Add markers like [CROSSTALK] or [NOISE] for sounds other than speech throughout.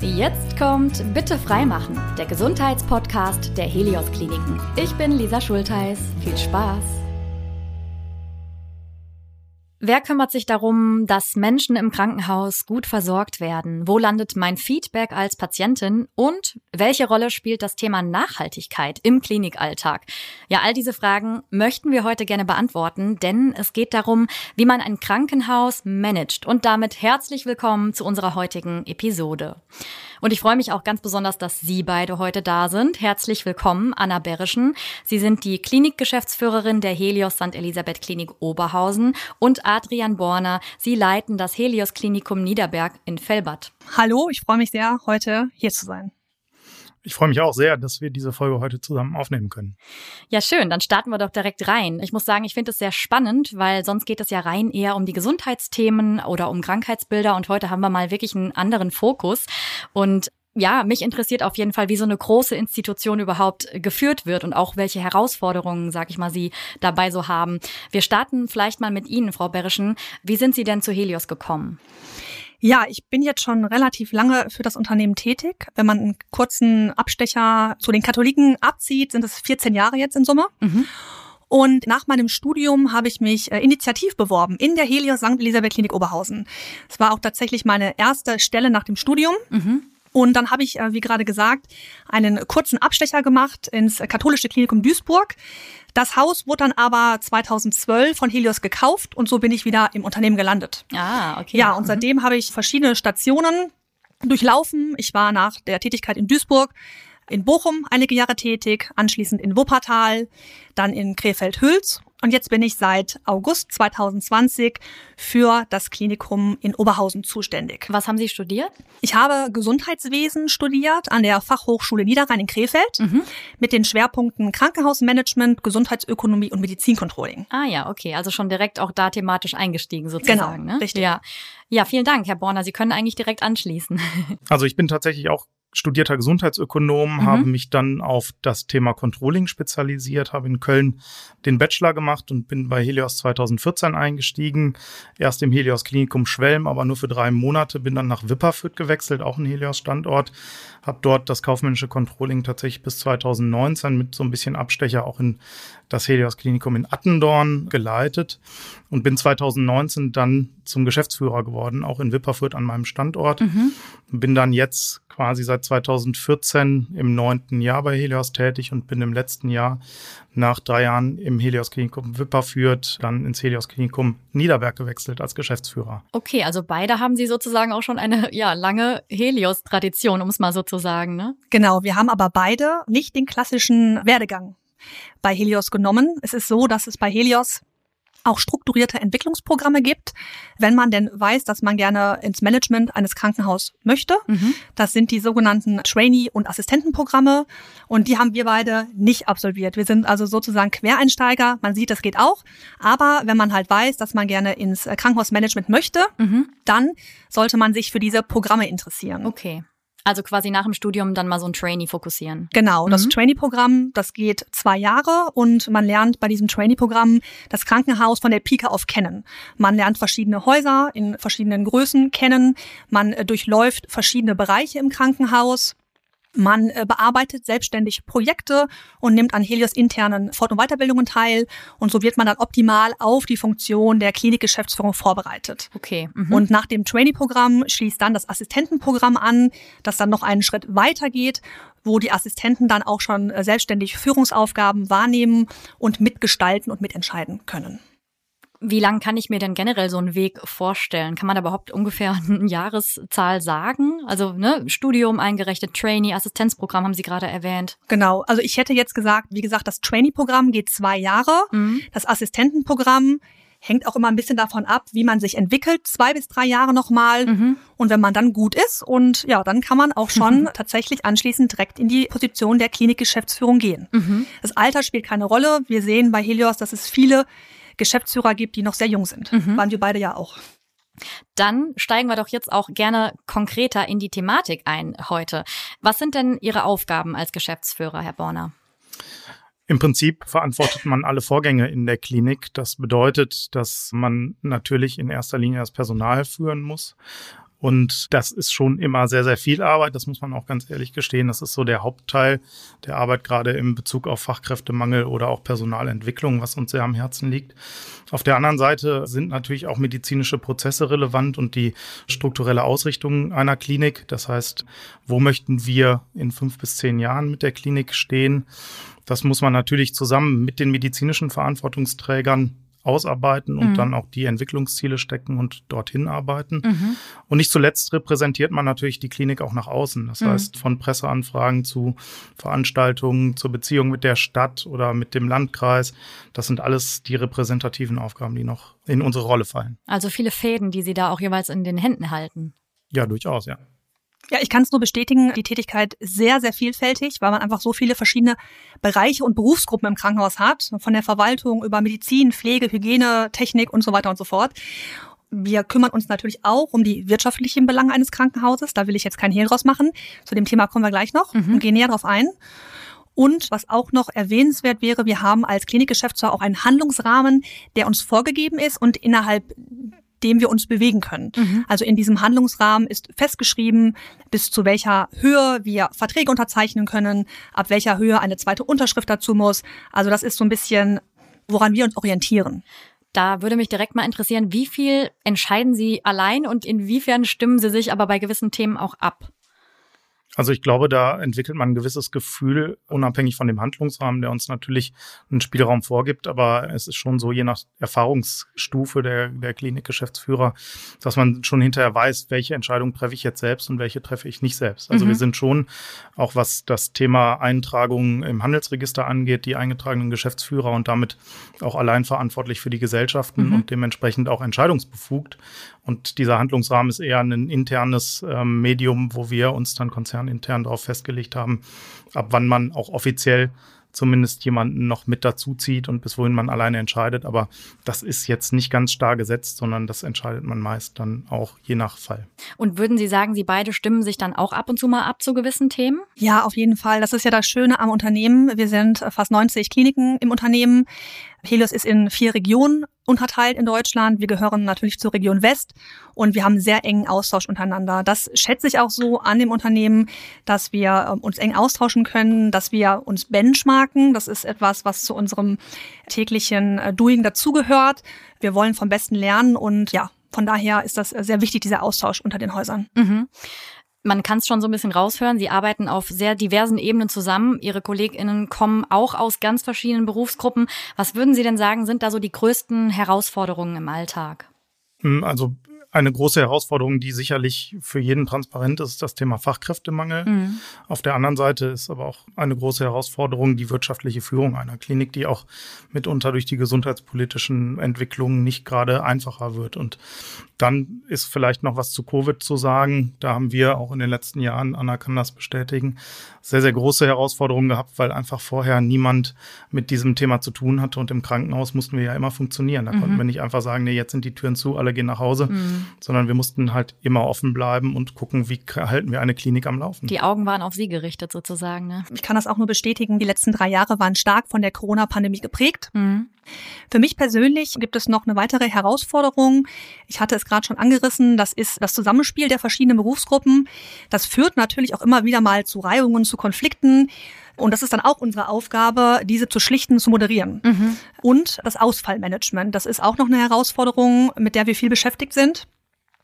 Jetzt kommt Bitte freimachen, der Gesundheitspodcast der Helios Kliniken. Ich bin Lisa Schultheiß. Viel Spaß! Wer kümmert sich darum, dass Menschen im Krankenhaus gut versorgt werden? Wo landet mein Feedback als Patientin? Und welche Rolle spielt das Thema Nachhaltigkeit im Klinikalltag? Ja, all diese Fragen möchten wir heute gerne beantworten, denn es geht darum, wie man ein Krankenhaus managt. Und damit herzlich willkommen zu unserer heutigen Episode. Und ich freue mich auch ganz besonders, dass Sie beide heute da sind. Herzlich willkommen, Anna Berischen. Sie sind die Klinikgeschäftsführerin der Helios St. Elisabeth Klinik Oberhausen und Adrian Borner. Sie leiten das Helios Klinikum Niederberg in Fellbad. Hallo, ich freue mich sehr, heute hier zu sein. Ich freue mich auch sehr, dass wir diese Folge heute zusammen aufnehmen können. Ja, schön. Dann starten wir doch direkt rein. Ich muss sagen, ich finde es sehr spannend, weil sonst geht es ja rein eher um die Gesundheitsthemen oder um Krankheitsbilder. Und heute haben wir mal wirklich einen anderen Fokus. Und ja, mich interessiert auf jeden Fall, wie so eine große Institution überhaupt geführt wird und auch welche Herausforderungen, sag ich mal, Sie dabei so haben. Wir starten vielleicht mal mit Ihnen, Frau Berischen. Wie sind Sie denn zu Helios gekommen? Ja, ich bin jetzt schon relativ lange für das Unternehmen tätig. Wenn man einen kurzen Abstecher zu den Katholiken abzieht, sind es 14 Jahre jetzt in Summe. Mhm. Und nach meinem Studium habe ich mich äh, initiativ beworben in der Helios St. Elisabeth Klinik Oberhausen. Es war auch tatsächlich meine erste Stelle nach dem Studium. Mhm. Und dann habe ich, äh, wie gerade gesagt, einen kurzen Abstecher gemacht ins katholische Klinikum Duisburg. Das Haus wurde dann aber 2012 von Helios gekauft und so bin ich wieder im Unternehmen gelandet. Ah, okay. Ja, und mhm. seitdem habe ich verschiedene Stationen durchlaufen. Ich war nach der Tätigkeit in Duisburg in Bochum einige Jahre tätig, anschließend in Wuppertal, dann in Krefeld-Hüls und jetzt bin ich seit August 2020 für das Klinikum in Oberhausen zuständig. Was haben Sie studiert? Ich habe Gesundheitswesen studiert an der Fachhochschule Niederrhein in Krefeld mhm. mit den Schwerpunkten Krankenhausmanagement, Gesundheitsökonomie und Medizincontrolling. Ah ja, okay, also schon direkt auch da thematisch eingestiegen sozusagen. Genau, ne? richtig. Ja. ja, vielen Dank, Herr Borner. Sie können eigentlich direkt anschließen. Also ich bin tatsächlich auch studierter Gesundheitsökonom, mhm. habe mich dann auf das Thema Controlling spezialisiert, habe in Köln den Bachelor gemacht und bin bei Helios 2014 eingestiegen. Erst im Helios Klinikum Schwelm, aber nur für drei Monate, bin dann nach Wipperfürth gewechselt, auch ein Helios Standort, habe dort das kaufmännische Controlling tatsächlich bis 2019 mit so ein bisschen Abstecher auch in das Helios Klinikum in Attendorn geleitet und bin 2019 dann zum Geschäftsführer geworden, auch in Wipperfürth an meinem Standort. Mhm. Bin dann jetzt quasi seit 2014 im neunten Jahr bei Helios tätig und bin im letzten Jahr nach drei Jahren im Helios Klinikum Wipperfürth dann ins Helios Klinikum Niederberg gewechselt als Geschäftsführer. Okay, also beide haben Sie sozusagen auch schon eine ja lange Helios-Tradition, um es mal so zu sagen, ne? Genau, wir haben aber beide nicht den klassischen Werdegang bei Helios genommen. Es ist so, dass es bei Helios auch strukturierte Entwicklungsprogramme gibt, wenn man denn weiß, dass man gerne ins Management eines Krankenhauses möchte. Mhm. Das sind die sogenannten Trainee- und Assistentenprogramme und die haben wir beide nicht absolviert. Wir sind also sozusagen Quereinsteiger. Man sieht, das geht auch. Aber wenn man halt weiß, dass man gerne ins Krankenhausmanagement möchte, mhm. dann sollte man sich für diese Programme interessieren. Okay. Also quasi nach dem Studium dann mal so ein Trainee fokussieren. Genau, das mhm. Trainee-Programm, das geht zwei Jahre und man lernt bei diesem Trainee-Programm das Krankenhaus von der Pike auf kennen. Man lernt verschiedene Häuser in verschiedenen Größen kennen, man äh, durchläuft verschiedene Bereiche im Krankenhaus. Man äh, bearbeitet selbstständig Projekte und nimmt an Helios internen Fort- und Weiterbildungen teil. Und so wird man dann optimal auf die Funktion der Klinikgeschäftsführung vorbereitet. Okay. Mhm. Und nach dem Trainee-Programm schließt dann das Assistentenprogramm an, das dann noch einen Schritt weiter geht, wo die Assistenten dann auch schon äh, selbstständig Führungsaufgaben wahrnehmen und mitgestalten und mitentscheiden können. Wie lang kann ich mir denn generell so einen Weg vorstellen? Kann man da überhaupt ungefähr [LAUGHS] eine Jahreszahl sagen? Also ne, Studium eingerechnet, Trainee, Assistenzprogramm haben Sie gerade erwähnt. Genau, also ich hätte jetzt gesagt, wie gesagt, das Trainee-Programm geht zwei Jahre. Mhm. Das Assistentenprogramm hängt auch immer ein bisschen davon ab, wie man sich entwickelt, zwei bis drei Jahre nochmal. Mhm. Und wenn man dann gut ist und ja, dann kann man auch schon mhm. [LAUGHS] tatsächlich anschließend direkt in die Position der Klinikgeschäftsführung gehen. Mhm. Das Alter spielt keine Rolle. Wir sehen bei Helios, dass es viele Geschäftsführer gibt, die noch sehr jung sind. Mhm. Waren wir beide ja auch. Dann steigen wir doch jetzt auch gerne konkreter in die Thematik ein heute. Was sind denn Ihre Aufgaben als Geschäftsführer, Herr Borner? Im Prinzip verantwortet man alle Vorgänge in der Klinik. Das bedeutet, dass man natürlich in erster Linie das Personal führen muss Und das ist schon immer sehr, sehr viel Arbeit. Das muss man auch ganz ehrlich gestehen. Das ist so der Hauptteil der Arbeit, gerade im Bezug auf Fachkräftemangel oder auch Personalentwicklung, was uns sehr am Herzen liegt. Auf der anderen Seite sind natürlich auch medizinische Prozesse relevant und die strukturelle Ausrichtung einer Klinik. Das heißt, wo möchten wir in fünf bis zehn Jahren mit der Klinik stehen? Das muss man natürlich zusammen mit den medizinischen Verantwortungsträgern ausarbeiten und mhm. dann auch die Entwicklungsziele stecken und dorthin arbeiten. Mhm. Und nicht zuletzt repräsentiert man natürlich die Klinik auch nach außen. Das mhm. heißt, von Presseanfragen zu Veranstaltungen, zur Beziehung mit der Stadt oder mit dem Landkreis. Das sind alles die repräsentativen Aufgaben, die noch in unsere Rolle fallen. Also viele Fäden, die Sie da auch jeweils in den Händen halten. Ja, durchaus, ja. Ja, ich kann es nur bestätigen, die Tätigkeit sehr, sehr vielfältig, weil man einfach so viele verschiedene Bereiche und Berufsgruppen im Krankenhaus hat, von der Verwaltung über Medizin, Pflege, Hygiene, Technik und so weiter und so fort. Wir kümmern uns natürlich auch um die wirtschaftlichen Belange eines Krankenhauses. Da will ich jetzt kein Hehl draus machen. Zu dem Thema kommen wir gleich noch mhm. und gehen näher drauf ein. Und was auch noch erwähnenswert wäre, wir haben als Klinikgeschäftsführer auch einen Handlungsrahmen, der uns vorgegeben ist und innerhalb dem wir uns bewegen können. Mhm. Also in diesem Handlungsrahmen ist festgeschrieben, bis zu welcher Höhe wir Verträge unterzeichnen können, ab welcher Höhe eine zweite Unterschrift dazu muss. Also das ist so ein bisschen, woran wir uns orientieren. Da würde mich direkt mal interessieren, wie viel entscheiden Sie allein und inwiefern stimmen Sie sich aber bei gewissen Themen auch ab? Also ich glaube, da entwickelt man ein gewisses Gefühl, unabhängig von dem Handlungsrahmen, der uns natürlich einen Spielraum vorgibt. Aber es ist schon so, je nach Erfahrungsstufe der, der Klinikgeschäftsführer, dass man schon hinterher weiß, welche Entscheidung treffe ich jetzt selbst und welche treffe ich nicht selbst. Also mhm. wir sind schon, auch was das Thema Eintragung im Handelsregister angeht, die eingetragenen Geschäftsführer und damit auch allein verantwortlich für die Gesellschaften mhm. und dementsprechend auch entscheidungsbefugt. Und dieser Handlungsrahmen ist eher ein internes ähm, Medium, wo wir uns dann konzernintern darauf festgelegt haben, ab wann man auch offiziell zumindest jemanden noch mit dazu zieht und bis wohin man alleine entscheidet. Aber das ist jetzt nicht ganz starr gesetzt, sondern das entscheidet man meist dann auch je nach Fall. Und würden Sie sagen, Sie beide stimmen sich dann auch ab und zu mal ab zu gewissen Themen? Ja, auf jeden Fall. Das ist ja das Schöne am Unternehmen. Wir sind fast 90 Kliniken im Unternehmen. Helios ist in vier Regionen unterteilt in Deutschland. Wir gehören natürlich zur Region West und wir haben sehr engen Austausch untereinander. Das schätze ich auch so an dem Unternehmen, dass wir ähm, uns eng austauschen können, dass wir uns benchmarken. Das ist etwas, was zu unserem täglichen äh, Doing dazugehört. Wir wollen vom Besten lernen und ja, von daher ist das sehr wichtig, dieser Austausch unter den Häusern. Mhm. Man kann es schon so ein bisschen raushören. Sie arbeiten auf sehr diversen Ebenen zusammen. Ihre KollegInnen kommen auch aus ganz verschiedenen Berufsgruppen. Was würden Sie denn sagen, sind da so die größten Herausforderungen im Alltag? Hm, also eine große Herausforderung, die sicherlich für jeden transparent ist, das Thema Fachkräftemangel. Mhm. Auf der anderen Seite ist aber auch eine große Herausforderung die wirtschaftliche Führung einer Klinik, die auch mitunter durch die gesundheitspolitischen Entwicklungen nicht gerade einfacher wird. Und dann ist vielleicht noch was zu Covid zu sagen. Da haben wir auch in den letzten Jahren, Anna kann das bestätigen, sehr, sehr große Herausforderungen gehabt, weil einfach vorher niemand mit diesem Thema zu tun hatte. Und im Krankenhaus mussten wir ja immer funktionieren. Da mhm. konnten wir nicht einfach sagen, nee, jetzt sind die Türen zu, alle gehen nach Hause, mhm. Sondern wir mussten halt immer offen bleiben und gucken, wie halten wir eine Klinik am Laufen. Die Augen waren auf Sie gerichtet sozusagen. Ne? Ich kann das auch nur bestätigen. Die letzten drei Jahre waren stark von der Corona-Pandemie geprägt. Mhm. Für mich persönlich gibt es noch eine weitere Herausforderung. Ich hatte es gerade schon angerissen. Das ist das Zusammenspiel der verschiedenen Berufsgruppen. Das führt natürlich auch immer wieder mal zu Reibungen, zu Konflikten. Und das ist dann auch unsere Aufgabe, diese zu schlichten, zu moderieren. Mhm. Und das Ausfallmanagement, das ist auch noch eine Herausforderung, mit der wir viel beschäftigt sind.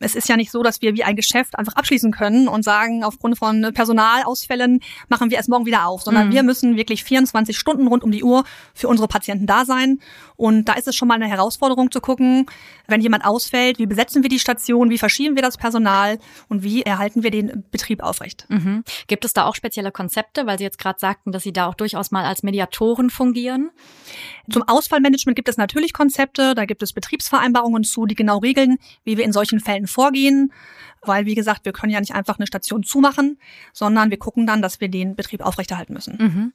Es ist ja nicht so, dass wir wie ein Geschäft einfach abschließen können und sagen, aufgrund von Personalausfällen machen wir erst morgen wieder auf, sondern mhm. wir müssen wirklich 24 Stunden rund um die Uhr für unsere Patienten da sein. Und da ist es schon mal eine Herausforderung zu gucken, wenn jemand ausfällt, wie besetzen wir die Station, wie verschieben wir das Personal und wie erhalten wir den Betrieb aufrecht. Mhm. Gibt es da auch spezielle Konzepte, weil Sie jetzt gerade sagten, dass Sie da auch durchaus mal als Mediatoren fungieren? Zum Ausfallmanagement gibt es natürlich Konzepte, da gibt es Betriebsvereinbarungen zu, die genau regeln, wie wir in solchen Fällen vorgehen, weil wie gesagt, wir können ja nicht einfach eine Station zumachen, sondern wir gucken dann, dass wir den Betrieb aufrechterhalten müssen. Mhm.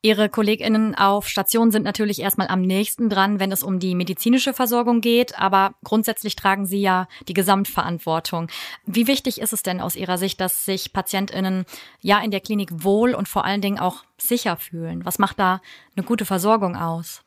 Ihre KollegInnen auf Station sind natürlich erstmal am nächsten dran, wenn es um die medizinische Versorgung geht, aber grundsätzlich tragen sie ja die Gesamtverantwortung. Wie wichtig ist es denn aus Ihrer Sicht, dass sich PatientInnen ja in der Klinik wohl und vor allen Dingen auch sicher fühlen? Was macht da eine gute Versorgung aus?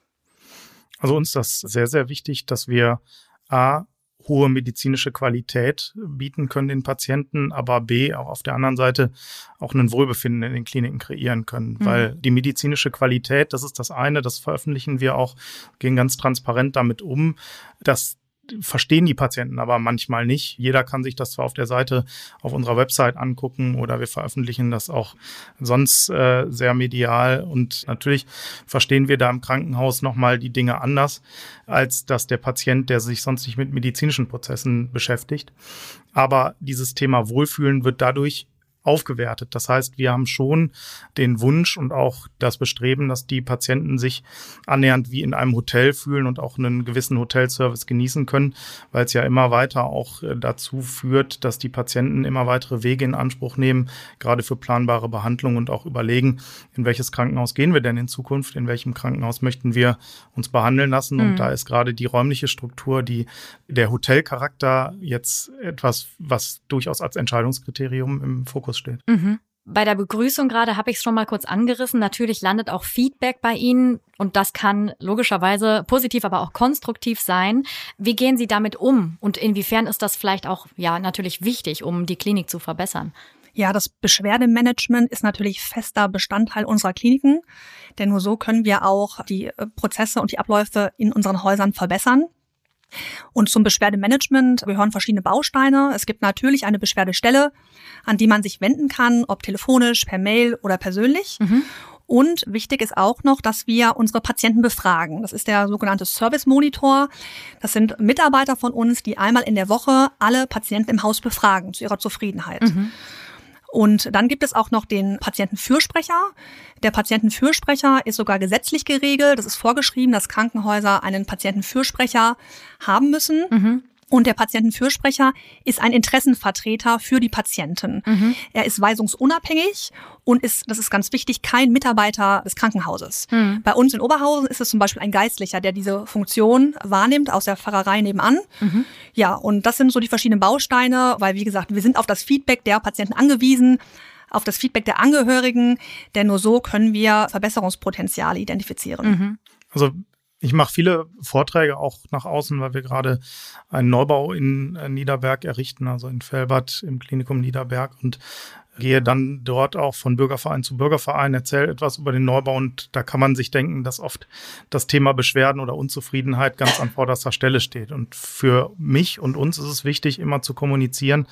Also uns ist das sehr, sehr wichtig, dass wir A, hohe medizinische Qualität bieten können den Patienten, aber B, auch auf der anderen Seite auch ein Wohlbefinden in den Kliniken kreieren können. Mhm. Weil die medizinische Qualität, das ist das eine, das veröffentlichen wir auch, gehen ganz transparent damit um, dass verstehen die Patienten aber manchmal nicht. Jeder kann sich das zwar auf der Seite auf unserer Website angucken oder wir veröffentlichen das auch sonst äh, sehr medial und natürlich verstehen wir da im Krankenhaus nochmal die Dinge anders, als dass der Patient, der sich sonst nicht mit medizinischen Prozessen beschäftigt. Aber dieses Thema Wohlfühlen wird dadurch aufgewertet. Das heißt, wir haben schon den Wunsch und auch das Bestreben, dass die Patienten sich annähernd wie in einem Hotel fühlen und auch einen gewissen Hotelservice genießen können, weil es ja immer weiter auch äh, dazu führt, dass die Patienten immer weitere Wege in Anspruch nehmen, gerade für planbare Behandlung und auch überlegen, in welches Krankenhaus gehen wir denn in Zukunft, in welchem Krankenhaus möchten wir uns behandeln lassen. Mhm. Und da ist gerade die räumliche Struktur, die der Hotelcharakter jetzt etwas, was durchaus als Entscheidungskriterium im Fokus Fokus steht. Mhm. Bei der Begrüßung gerade habe ich es schon mal kurz angerissen. Natürlich landet auch Feedback bei Ihnen und das kann logischerweise positiv, aber auch konstruktiv sein. Wie gehen Sie damit um und inwiefern ist das vielleicht auch ja natürlich wichtig, um die Klinik zu verbessern? Ja, das Beschwerdemanagement ist natürlich fester Bestandteil unserer Kliniken, denn nur so können wir auch die äh, Prozesse und die Abläufe in unseren Häusern verbessern. Und zum Beschwerdemanagement gehören verschiedene Bausteine. Es gibt natürlich eine Beschwerdestelle, an die man sich wenden kann, ob telefonisch, per Mail oder persönlich. Mhm. Und wichtig ist auch noch, dass wir unsere Patienten befragen. Das ist der sogenannte Service Monitor. Das sind Mitarbeiter von uns, die einmal in der Woche alle Patienten im Haus befragen zu ihrer Zufriedenheit. Mhm. Und dann gibt es auch noch den Patientenfürsprecher. Der Patientenfürsprecher ist sogar gesetzlich geregelt. Das ist vorgeschrieben, dass Krankenhäuser einen Patientenfürsprecher haben müssen. Mhm. Und der Patientenfürsprecher ist ein Interessenvertreter für die Patienten. Mhm. Er ist weisungsunabhängig und ist, das ist ganz wichtig, kein Mitarbeiter des Krankenhauses. Mhm. Bei uns in Oberhausen ist es zum Beispiel ein Geistlicher, der diese Funktion wahrnimmt aus der Pfarrerei nebenan. Mhm. Ja, und das sind so die verschiedenen Bausteine, weil wie gesagt, wir sind auf das Feedback der Patienten angewiesen auf das Feedback der Angehörigen, denn nur so können wir Verbesserungspotenziale identifizieren. Mhm. Also ich mache viele Vorträge auch nach außen, weil wir gerade einen Neubau in äh, Niederberg errichten, also in Felbert im Klinikum Niederberg. Und gehe dann dort auch von Bürgerverein zu Bürgerverein, erzähle etwas über den Neubau und da kann man sich denken, dass oft das Thema Beschwerden oder Unzufriedenheit ganz an vorderster Stelle steht. Und für mich und uns ist es wichtig, immer zu kommunizieren,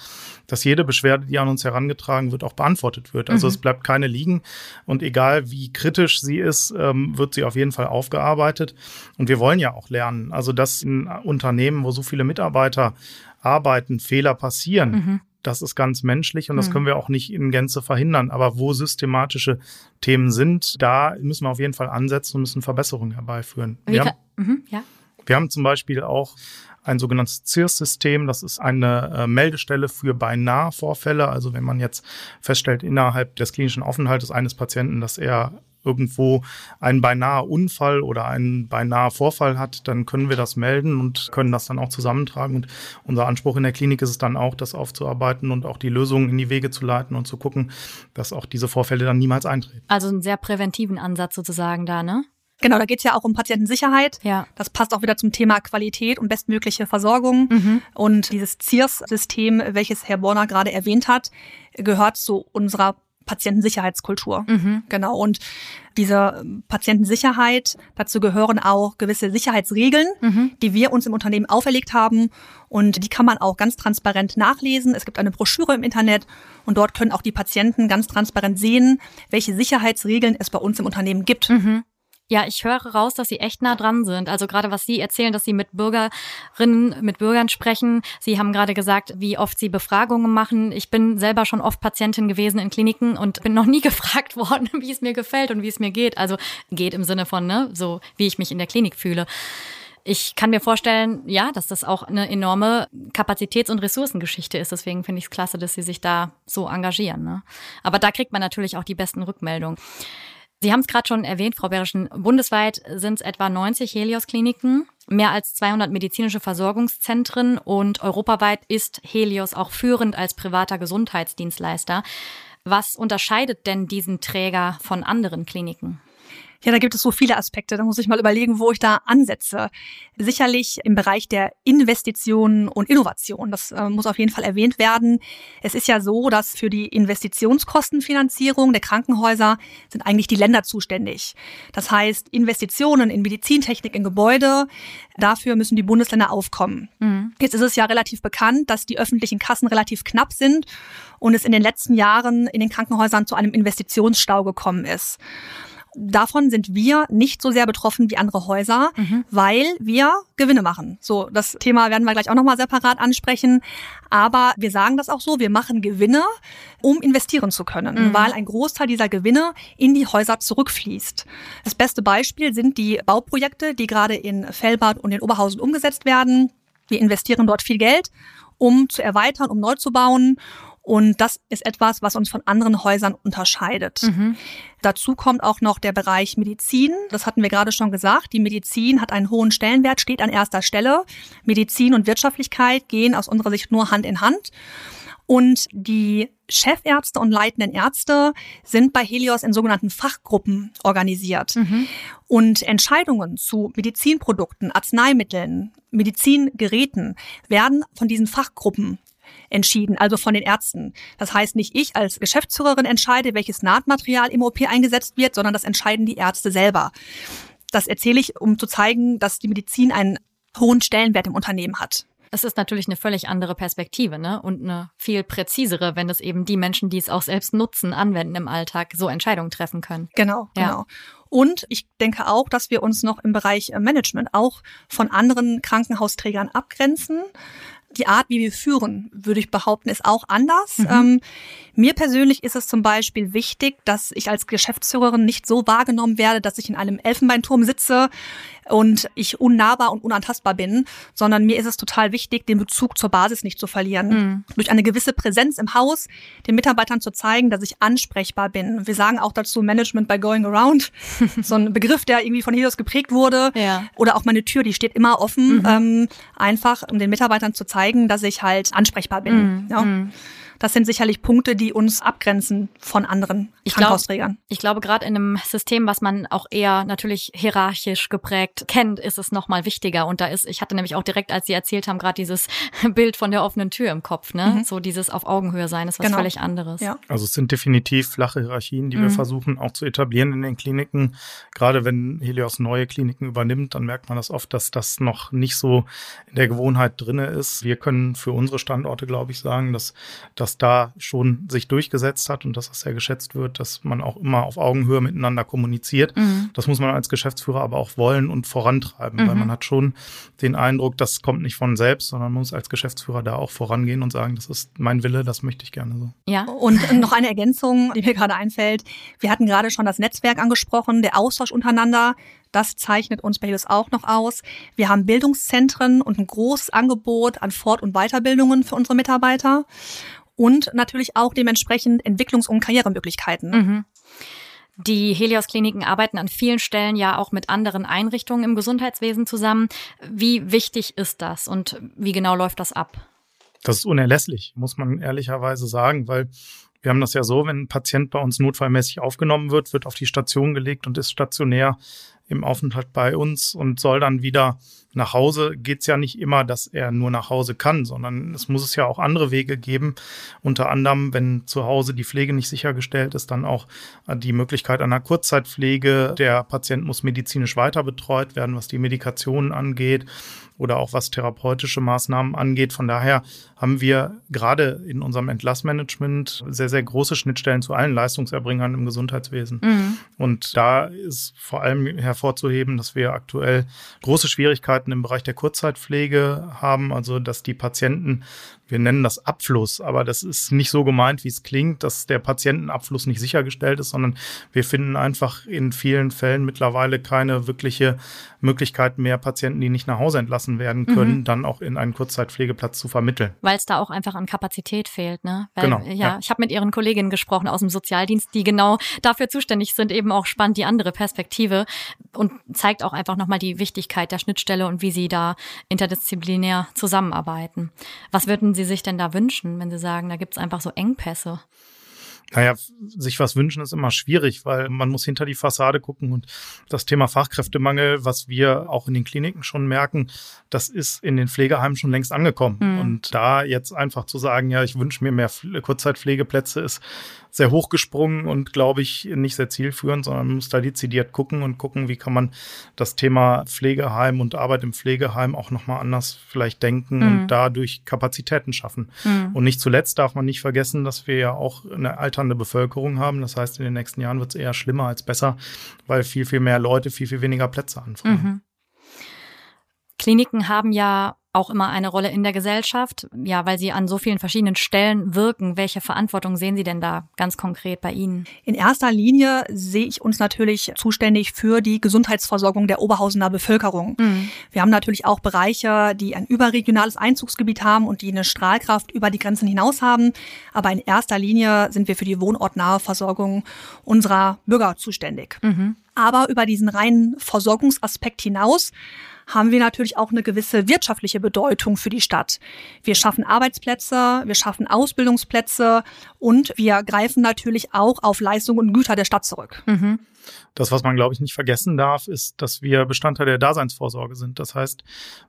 dass jede Beschwerde, die an uns herangetragen wird, auch beantwortet wird. Also mhm. es bleibt keine liegen und egal wie kritisch sie ist, ähm, wird sie auf jeden Fall aufgearbeitet. Und wir wollen ja auch lernen. Also dass in Unternehmen, wo so viele Mitarbeiter arbeiten, Fehler passieren. Mhm das ist ganz menschlich und das mhm. können wir auch nicht in Gänze verhindern. Aber wo systematische Themen sind, da müssen wir auf jeden Fall ansetzen und müssen Verbesserungen herbeiführen. Wir haben, mhm, ja. wir haben zum Beispiel auch ein sogenanntes CIRS-System. Das ist eine äh, Meldestelle für beinahe Vorfälle. Also wenn man jetzt feststellt innerhalb des klinischen Aufenthaltes eines Patienten, dass er irgendwo einen beinahe Unfall oder einen beinahe Vorfall hat, dann können wir das melden und können das dann auch zusammentragen. Und unser Anspruch in der Klinik ist es dann auch, das aufzuarbeiten und auch die Lösungen in die Wege zu leiten und zu gucken, dass auch diese Vorfälle dann niemals eintreten. Also einen sehr präventiven Ansatz sozusagen da, ne? Genau, da geht's ja auch um Patientensicherheit. Ja. Das passt auch wieder zum Thema Qualität und bestmögliche Versorgung. Mhm. Und dieses CIRS-System, welches Herr Borner gerade erwähnt hat, gehört zu unserer Patientensicherheitskultur. Mhm. Genau. Und diese Patientensicherheit, dazu gehören auch gewisse Sicherheitsregeln, mhm. die wir uns im Unternehmen auferlegt haben. Und die kann man auch ganz transparent nachlesen. Es gibt eine Broschüre im Internet und dort können auch die Patienten ganz transparent sehen, welche Sicherheitsregeln es bei uns im Unternehmen gibt. Mhm. Ja, ich höre raus, dass Sie echt nah dran sind. Also gerade was Sie erzählen, dass Sie mit Bürgerinnen, mit Bürgern sprechen. Sie haben gerade gesagt, wie oft Sie Befragungen machen. Ich bin selber schon oft Patientin gewesen in Kliniken und bin noch nie [LAUGHS] gefragt worden, wie es mir gefällt und wie es mir geht. Also geht im Sinne von, ne, so wie ich mich in der Klinik fühle. Ich kann mir vorstellen, ja, dass das auch eine enorme Kapazitäts- und Ressourcengeschichte ist. Deswegen finde ich es klasse, dass Sie sich da so engagieren. Ne? Aber da kriegt man natürlich auch die besten Rückmeldungen. Sie haben es gerade schon erwähnt, Frau Berischen, bundesweit sind es etwa 90 Helios-Kliniken, mehr als 200 medizinische Versorgungszentren und europaweit ist Helios auch führend als privater Gesundheitsdienstleister. Was unterscheidet denn diesen Träger von anderen Kliniken? Ja, da gibt es so viele Aspekte. Da muss ich mal überlegen, wo ich da ansetze. Sicherlich im Bereich der Investitionen und Innovation. Das äh, muss auf jeden Fall erwähnt werden. Es ist ja so, dass für die Investitionskostenfinanzierung der Krankenhäuser sind eigentlich die Länder zuständig. Das heißt, Investitionen in Medizintechnik, in Gebäude, dafür müssen die Bundesländer aufkommen. Mhm. Jetzt ist es ja relativ bekannt, dass die öffentlichen Kassen relativ knapp sind und es in den letzten Jahren in den Krankenhäusern zu einem Investitionsstau gekommen ist. Davon sind wir nicht so sehr betroffen wie andere Häuser, mhm. weil wir Gewinne machen. So, das Thema werden wir gleich auch nochmal separat ansprechen. Aber wir sagen das auch so, wir machen Gewinne, um investieren zu können, mhm. weil ein Großteil dieser Gewinne in die Häuser zurückfließt. Das beste Beispiel sind die Bauprojekte, die gerade in Fellbad und in Oberhausen umgesetzt werden. Wir investieren dort viel Geld, um zu erweitern, um neu zu bauen. Und das ist etwas, was uns von anderen Häusern unterscheidet. Mhm. Dazu kommt auch noch der Bereich Medizin. Das hatten wir gerade schon gesagt. Die Medizin hat einen hohen Stellenwert, steht an erster Stelle. Medizin und Wirtschaftlichkeit gehen aus unserer Sicht nur Hand in Hand. Und die Chefärzte und leitenden Ärzte sind bei Helios in sogenannten Fachgruppen organisiert. Mhm. Und Entscheidungen zu Medizinprodukten, Arzneimitteln, Medizingeräten werden von diesen Fachgruppen entschieden, also von den Ärzten. Das heißt, nicht ich als Geschäftsführerin entscheide, welches Nahtmaterial im OP eingesetzt wird, sondern das entscheiden die Ärzte selber. Das erzähle ich, um zu zeigen, dass die Medizin einen hohen Stellenwert im Unternehmen hat. Es ist natürlich eine völlig andere Perspektive, ne? Und eine viel präzisere, wenn es eben die Menschen, die es auch selbst nutzen, anwenden im Alltag, so Entscheidungen treffen können. Genau, ja. genau. Und ich denke auch, dass wir uns noch im Bereich Management auch von anderen Krankenhausträgern abgrenzen die Art, wie wir führen, würde ich behaupten, ist auch anders. Mhm. Ähm, mir persönlich ist es zum Beispiel wichtig, dass ich als Geschäftsführerin nicht so wahrgenommen werde, dass ich in einem Elfenbeinturm sitze und ich unnahbar und unantastbar bin, sondern mir ist es total wichtig, den Bezug zur Basis nicht zu verlieren. Mhm. Durch eine gewisse Präsenz im Haus den Mitarbeitern zu zeigen, dass ich ansprechbar bin. Wir sagen auch dazu Management by Going Around, [LAUGHS] so ein Begriff, der irgendwie von Helios geprägt wurde. Ja. Oder auch meine Tür, die steht immer offen, mhm. ähm, einfach um den Mitarbeitern zu zeigen, dass ich halt ansprechbar bin. Mhm. Ja. Das sind sicherlich Punkte, die uns abgrenzen von anderen ich Krankenhausträgern. Glaub, ich glaube, gerade in einem System, was man auch eher natürlich hierarchisch geprägt kennt, ist es nochmal wichtiger. Und da ist, ich hatte nämlich auch direkt, als Sie erzählt haben, gerade dieses [LAUGHS] Bild von der offenen Tür im Kopf, ne? Mhm. So dieses auf Augenhöhe sein, ist was genau. völlig anderes. Ja. Also es sind definitiv flache Hierarchien, die mhm. wir versuchen auch zu etablieren in den Kliniken. Gerade wenn Helios neue Kliniken übernimmt, dann merkt man das oft, dass das noch nicht so in der Gewohnheit drinne ist. Wir können für unsere Standorte, glaube ich, sagen, dass, dass das da schon sich durchgesetzt hat und dass das sehr geschätzt wird, dass man auch immer auf Augenhöhe miteinander kommuniziert. Mhm. Das muss man als Geschäftsführer aber auch wollen und vorantreiben, mhm. weil man hat schon den Eindruck, das kommt nicht von selbst, sondern man muss als Geschäftsführer da auch vorangehen und sagen, das ist mein Wille, das möchte ich gerne so. Ja, und noch eine Ergänzung, die mir gerade einfällt. Wir hatten gerade schon das Netzwerk angesprochen, der Austausch untereinander. Das zeichnet uns bei Helios auch noch aus. Wir haben Bildungszentren und ein großes Angebot an Fort- und Weiterbildungen für unsere Mitarbeiter und natürlich auch dementsprechend Entwicklungs- und Karrieremöglichkeiten. Mhm. Die Helios-Kliniken arbeiten an vielen Stellen ja auch mit anderen Einrichtungen im Gesundheitswesen zusammen. Wie wichtig ist das und wie genau läuft das ab? Das ist unerlässlich, muss man ehrlicherweise sagen, weil wir haben das ja so, wenn ein Patient bei uns notfallmäßig aufgenommen wird, wird auf die Station gelegt und ist stationär im Aufenthalt bei uns und soll dann wieder nach Hause geht es ja nicht immer, dass er nur nach Hause kann, sondern es muss es ja auch andere Wege geben. Unter anderem, wenn zu Hause die Pflege nicht sichergestellt ist, dann auch die Möglichkeit einer Kurzzeitpflege. Der Patient muss medizinisch weiter betreut werden, was die Medikationen angeht oder auch was therapeutische Maßnahmen angeht. Von daher haben wir gerade in unserem Entlassmanagement sehr, sehr große Schnittstellen zu allen Leistungserbringern im Gesundheitswesen. Mhm. Und da ist vor allem hervorzuheben, dass wir aktuell große Schwierigkeiten im Bereich der Kurzzeitpflege haben, also dass die Patienten wir nennen das Abfluss, aber das ist nicht so gemeint, wie es klingt, dass der Patientenabfluss nicht sichergestellt ist, sondern wir finden einfach in vielen Fällen mittlerweile keine wirkliche Möglichkeit mehr, Patienten, die nicht nach Hause entlassen werden können, mhm. dann auch in einen Kurzzeitpflegeplatz zu vermitteln. Weil es da auch einfach an Kapazität fehlt, ne? Weil, genau. Ja, ja. ich habe mit Ihren Kolleginnen gesprochen aus dem Sozialdienst, die genau dafür zuständig sind, eben auch spannend die andere Perspektive und zeigt auch einfach nochmal die Wichtigkeit der Schnittstelle und wie sie da interdisziplinär zusammenarbeiten. Was würden Sie sich denn da wünschen, wenn Sie sagen, da gibt es einfach so Engpässe? Naja, sich was wünschen ist immer schwierig, weil man muss hinter die Fassade gucken und das Thema Fachkräftemangel, was wir auch in den Kliniken schon merken, das ist in den Pflegeheimen schon längst angekommen. Mhm. Und da jetzt einfach zu sagen, ja, ich wünsche mir mehr Kurzzeitpflegeplätze, ist sehr hochgesprungen und glaube ich nicht sehr zielführend, sondern man muss da dezidiert gucken und gucken, wie kann man das Thema Pflegeheim und Arbeit im Pflegeheim auch nochmal anders vielleicht denken mhm. und dadurch Kapazitäten schaffen. Mhm. Und nicht zuletzt darf man nicht vergessen, dass wir ja auch eine alternde Bevölkerung haben. Das heißt, in den nächsten Jahren wird es eher schlimmer als besser, weil viel, viel mehr Leute viel, viel weniger Plätze anfragen. Mhm. Kliniken haben ja auch immer eine Rolle in der Gesellschaft, ja, weil sie an so vielen verschiedenen Stellen wirken. Welche Verantwortung sehen Sie denn da ganz konkret bei Ihnen? In erster Linie sehe ich uns natürlich zuständig für die Gesundheitsversorgung der Oberhausener Bevölkerung. Mhm. Wir haben natürlich auch Bereiche, die ein überregionales Einzugsgebiet haben und die eine Strahlkraft über die Grenzen hinaus haben. Aber in erster Linie sind wir für die wohnortnahe Versorgung unserer Bürger zuständig. Mhm. Aber über diesen reinen Versorgungsaspekt hinaus haben wir natürlich auch eine gewisse wirtschaftliche Bedeutung für die Stadt. Wir schaffen Arbeitsplätze, wir schaffen Ausbildungsplätze und wir greifen natürlich auch auf Leistungen und Güter der Stadt zurück. Mhm. Das, was man, glaube ich, nicht vergessen darf, ist, dass wir Bestandteil der Daseinsvorsorge sind. Das heißt,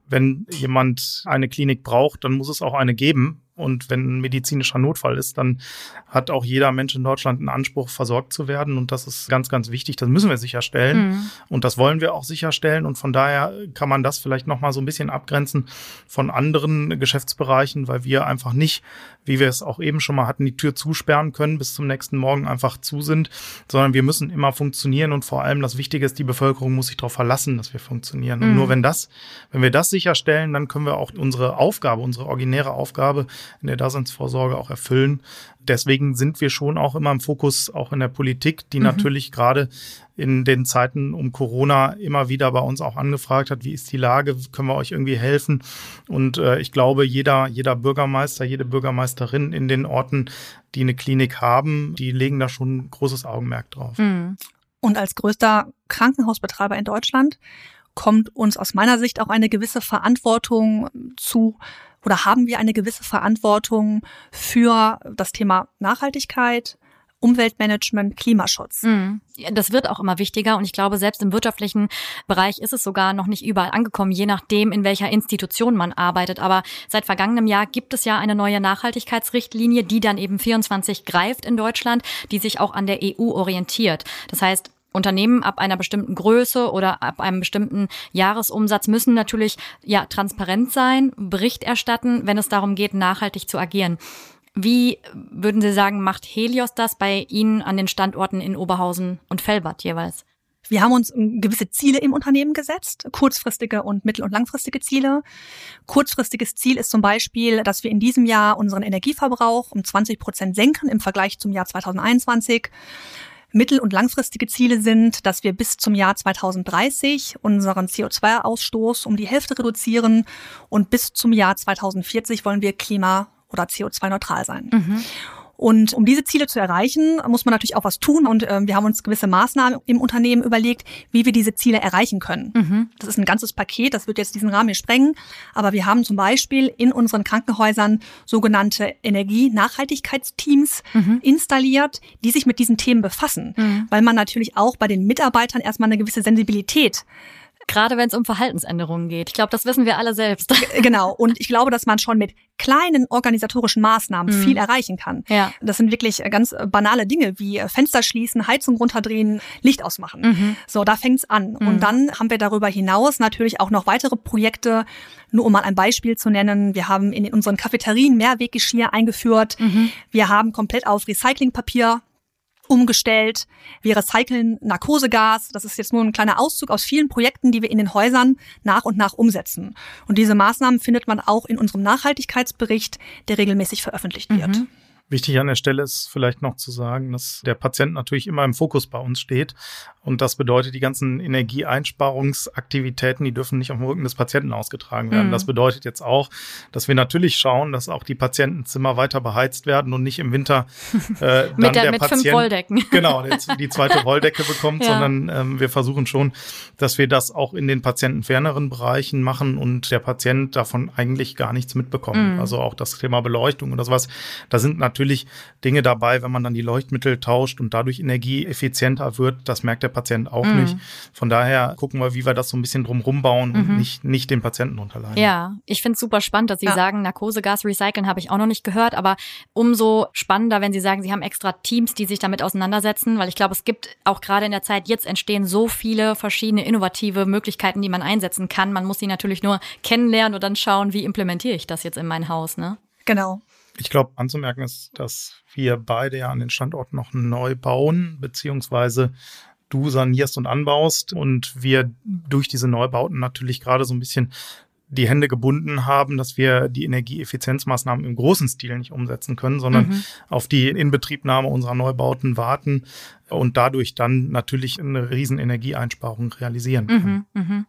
wenn jemand eine Klinik braucht, dann muss es auch eine geben. Und wenn ein medizinischer Notfall ist, dann hat auch jeder Mensch in Deutschland einen Anspruch, versorgt zu werden. Und das ist ganz, ganz wichtig. Das müssen wir sicherstellen. Mhm. Und das wollen wir auch sicherstellen. Und von daher kann man das vielleicht nochmal so ein bisschen abgrenzen von anderen Geschäftsbereichen, weil wir einfach nicht, wie wir es auch eben schon mal hatten, die Tür zusperren können, bis zum nächsten Morgen einfach zu sind, sondern wir müssen immer funktionieren. Und vor allem das Wichtige ist, die Bevölkerung muss sich darauf verlassen, dass wir funktionieren. Und mhm. nur wenn das, wenn wir das sicherstellen, dann können wir auch unsere Aufgabe, unsere originäre Aufgabe in der Daseinsvorsorge auch erfüllen. Deswegen sind wir schon auch immer im Fokus, auch in der Politik, die mhm. natürlich gerade in den Zeiten um Corona immer wieder bei uns auch angefragt hat, wie ist die Lage, können wir euch irgendwie helfen? Und äh, ich glaube, jeder, jeder Bürgermeister, jede Bürgermeisterin in den Orten, die eine Klinik haben, die legen da schon ein großes Augenmerk drauf. Mhm. Und als größter Krankenhausbetreiber in Deutschland kommt uns aus meiner Sicht auch eine gewisse Verantwortung zu, oder haben wir eine gewisse Verantwortung für das Thema Nachhaltigkeit, Umweltmanagement, Klimaschutz. Mhm. Das wird auch immer wichtiger und ich glaube, selbst im wirtschaftlichen Bereich ist es sogar noch nicht überall angekommen, je nachdem, in welcher Institution man arbeitet. Aber seit vergangenem Jahr gibt es ja eine neue Nachhaltigkeitsrichtlinie, die dann eben 24 greift in Deutschland, die sich auch an der EU orientiert. Das heißt, Unternehmen ab einer bestimmten Größe oder ab einem bestimmten Jahresumsatz müssen natürlich ja transparent sein, Bericht erstatten, wenn es darum geht, nachhaltig zu agieren. Wie würden Sie sagen, macht Helios das bei Ihnen an den Standorten in Oberhausen und Fellbad jeweils? Wir haben uns ähm, gewisse Ziele im Unternehmen gesetzt, kurzfristige und mittel- und langfristige Ziele. Kurzfristiges Ziel ist zum Beispiel, dass wir in diesem Jahr unseren Energieverbrauch um 20 Prozent senken im Vergleich zum Jahr 2021. Mittel- und langfristige Ziele sind, dass wir bis zum Jahr 2030 unseren CO2-Ausstoß um die Hälfte reduzieren und bis zum Jahr 2040 wollen wir klima- oder CO2-neutral sein. Mhm. Und um diese Ziele zu erreichen, muss man natürlich auch was tun. Und äh, wir haben uns gewisse Maßnahmen im Unternehmen überlegt, wie wir diese Ziele erreichen können. Mhm. Das ist ein ganzes Paket, das wird jetzt diesen Rahmen hier sprengen. Aber wir haben zum Beispiel in unseren Krankenhäusern sogenannte Energienachhaltigkeitsteams mhm. installiert, die sich mit diesen Themen befassen. Mhm. Weil man natürlich auch bei den Mitarbeitern erstmal eine gewisse Sensibilität Gerade wenn es um Verhaltensänderungen geht. Ich glaube, das wissen wir alle selbst. Genau. Und ich glaube, dass man schon mit kleinen organisatorischen Maßnahmen mhm. viel erreichen kann. Ja. Das sind wirklich ganz banale Dinge wie Fenster schließen, Heizung runterdrehen, Licht ausmachen. Mhm. So, da fängt's an. Mhm. Und dann haben wir darüber hinaus natürlich auch noch weitere Projekte. Nur um mal ein Beispiel zu nennen, wir haben in unseren Cafeterien Mehrweggeschirr eingeführt. Mhm. Wir haben komplett auf Recyclingpapier umgestellt. Wir recyceln Narkosegas. Das ist jetzt nur ein kleiner Auszug aus vielen Projekten, die wir in den Häusern nach und nach umsetzen. Und diese Maßnahmen findet man auch in unserem Nachhaltigkeitsbericht, der regelmäßig veröffentlicht wird. Mhm. Wichtig an der Stelle ist vielleicht noch zu sagen, dass der Patient natürlich immer im Fokus bei uns steht. Und das bedeutet, die ganzen Energieeinsparungsaktivitäten, die dürfen nicht auf dem Rücken des Patienten ausgetragen werden. Mhm. Das bedeutet jetzt auch, dass wir natürlich schauen, dass auch die Patientenzimmer weiter beheizt werden und nicht im Winter [LAUGHS] äh, dann mit der, der mit Patient fünf Wolldecken. [LAUGHS] genau die zweite [LAUGHS] Wolldecke bekommt, ja. sondern ähm, wir versuchen schon, dass wir das auch in den patientenferneren Bereichen machen und der Patient davon eigentlich gar nichts mitbekommt. Mhm. Also auch das Thema Beleuchtung und das was, da sind natürlich natürlich Dinge dabei, wenn man dann die Leuchtmittel tauscht und dadurch energieeffizienter wird. Das merkt der Patient auch mhm. nicht. Von daher gucken wir, wie wir das so ein bisschen drumrum bauen und mhm. nicht, nicht den Patienten unterleiden. Ja, ich finde es super spannend, dass Sie ja. sagen, Narkosegas recyceln habe ich auch noch nicht gehört, aber umso spannender, wenn Sie sagen, Sie haben extra Teams, die sich damit auseinandersetzen, weil ich glaube, es gibt auch gerade in der Zeit jetzt entstehen so viele verschiedene innovative Möglichkeiten, die man einsetzen kann. Man muss sie natürlich nur kennenlernen und dann schauen, wie implementiere ich das jetzt in mein Haus, ne? Genau. Ich glaube, anzumerken ist, dass wir beide ja an den Standorten noch neu bauen, beziehungsweise du sanierst und anbaust und wir durch diese Neubauten natürlich gerade so ein bisschen die Hände gebunden haben, dass wir die Energieeffizienzmaßnahmen im großen Stil nicht umsetzen können, sondern mhm. auf die Inbetriebnahme unserer Neubauten warten und dadurch dann natürlich eine riesen Energieeinsparung realisieren können. Mhm, mh.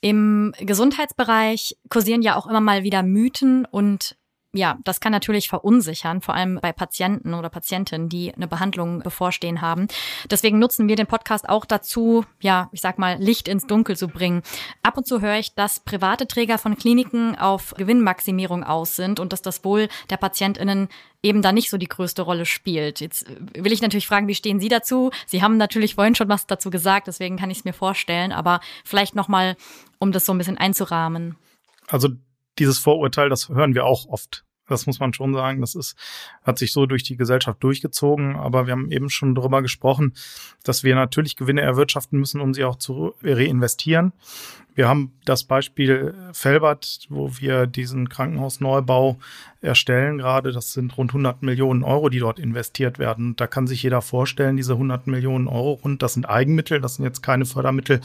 Im Gesundheitsbereich kursieren ja auch immer mal wieder Mythen und ja, das kann natürlich verunsichern, vor allem bei Patienten oder Patientinnen, die eine Behandlung bevorstehen haben. Deswegen nutzen wir den Podcast auch dazu, ja, ich sag mal, Licht ins Dunkel zu bringen. Ab und zu höre ich, dass private Träger von Kliniken auf Gewinnmaximierung aus sind und dass das Wohl der PatientInnen eben da nicht so die größte Rolle spielt. Jetzt will ich natürlich fragen, wie stehen Sie dazu? Sie haben natürlich vorhin schon was dazu gesagt, deswegen kann ich es mir vorstellen, aber vielleicht nochmal, um das so ein bisschen einzurahmen. Also dieses Vorurteil, das hören wir auch oft. Das muss man schon sagen. Das ist, hat sich so durch die Gesellschaft durchgezogen. Aber wir haben eben schon darüber gesprochen, dass wir natürlich Gewinne erwirtschaften müssen, um sie auch zu reinvestieren. Wir haben das Beispiel Felbert, wo wir diesen Krankenhausneubau erstellen gerade. Das sind rund 100 Millionen Euro, die dort investiert werden. Da kann sich jeder vorstellen, diese 100 Millionen Euro und das sind Eigenmittel. Das sind jetzt keine Fördermittel,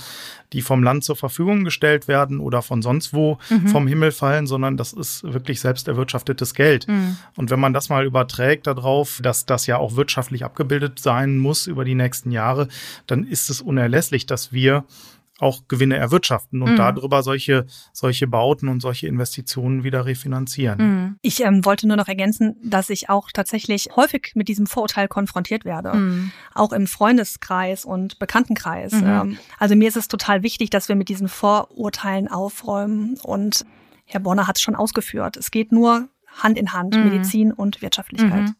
die vom Land zur Verfügung gestellt werden oder von sonst wo mhm. vom Himmel fallen, sondern das ist wirklich selbst erwirtschaftetes Geld. Mhm. Und wenn man das mal überträgt darauf, dass das ja auch wirtschaftlich abgebildet sein muss über die nächsten Jahre, dann ist es unerlässlich, dass wir auch Gewinne erwirtschaften und mhm. darüber solche, solche Bauten und solche Investitionen wieder refinanzieren. Mhm. Ich ähm, wollte nur noch ergänzen, dass ich auch tatsächlich häufig mit diesem Vorurteil konfrontiert werde, mhm. auch im Freundeskreis und Bekanntenkreis. Mhm. Ähm, also mir ist es total wichtig, dass wir mit diesen Vorurteilen aufräumen und Herr Bonner hat es schon ausgeführt. Es geht nur Hand in Hand, mhm. Medizin und Wirtschaftlichkeit. Mhm.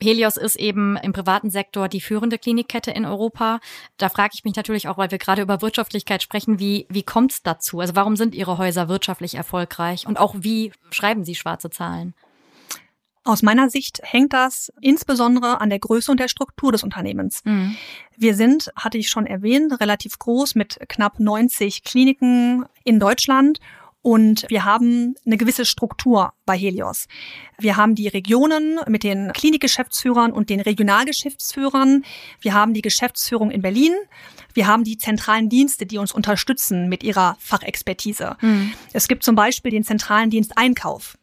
Helios ist eben im privaten Sektor die führende Klinikkette in Europa. Da frage ich mich natürlich auch, weil wir gerade über Wirtschaftlichkeit sprechen, wie, wie kommt es dazu? Also warum sind Ihre Häuser wirtschaftlich erfolgreich? Und auch wie schreiben Sie schwarze Zahlen? Aus meiner Sicht hängt das insbesondere an der Größe und der Struktur des Unternehmens. Mhm. Wir sind, hatte ich schon erwähnt, relativ groß mit knapp 90 Kliniken in Deutschland und wir haben eine gewisse Struktur bei Helios. Wir haben die Regionen mit den Klinikgeschäftsführern und den Regionalgeschäftsführern. Wir haben die Geschäftsführung in Berlin. Wir haben die zentralen Dienste, die uns unterstützen mit ihrer Fachexpertise. Mhm. Es gibt zum Beispiel den zentralen Dienst Einkauf.